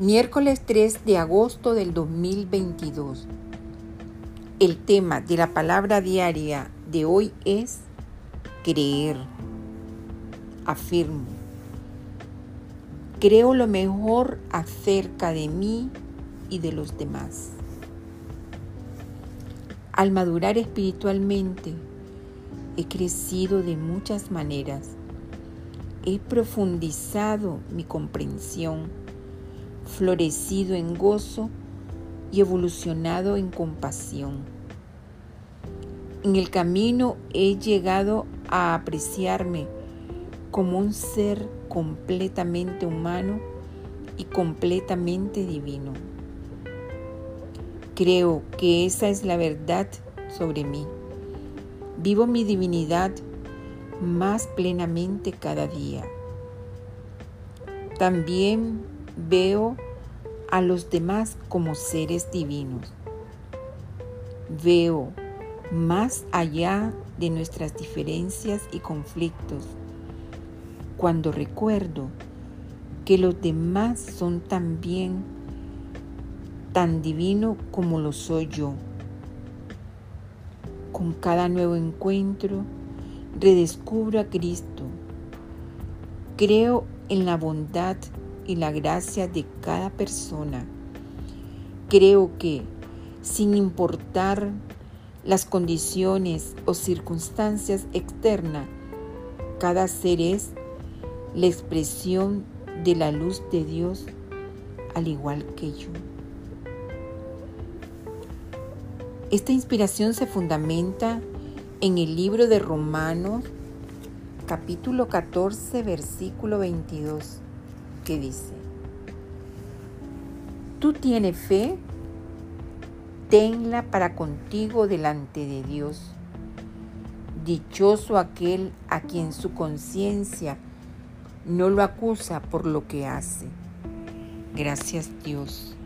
Miércoles 3 de agosto del 2022. El tema de la palabra diaria de hoy es creer. Afirmo. Creo lo mejor acerca de mí y de los demás. Al madurar espiritualmente, he crecido de muchas maneras. He profundizado mi comprensión florecido en gozo y evolucionado en compasión. En el camino he llegado a apreciarme como un ser completamente humano y completamente divino. Creo que esa es la verdad sobre mí. Vivo mi divinidad más plenamente cada día. También Veo a los demás como seres divinos. Veo más allá de nuestras diferencias y conflictos cuando recuerdo que los demás son también tan divino como lo soy yo. Con cada nuevo encuentro redescubro a Cristo. Creo en la bondad y la gracia de cada persona. Creo que, sin importar las condiciones o circunstancias externas, cada ser es la expresión de la luz de Dios al igual que yo. Esta inspiración se fundamenta en el libro de Romanos capítulo 14 versículo 22 dice, tú tienes fe, tenla para contigo delante de Dios. Dichoso aquel a quien su conciencia no lo acusa por lo que hace. Gracias Dios.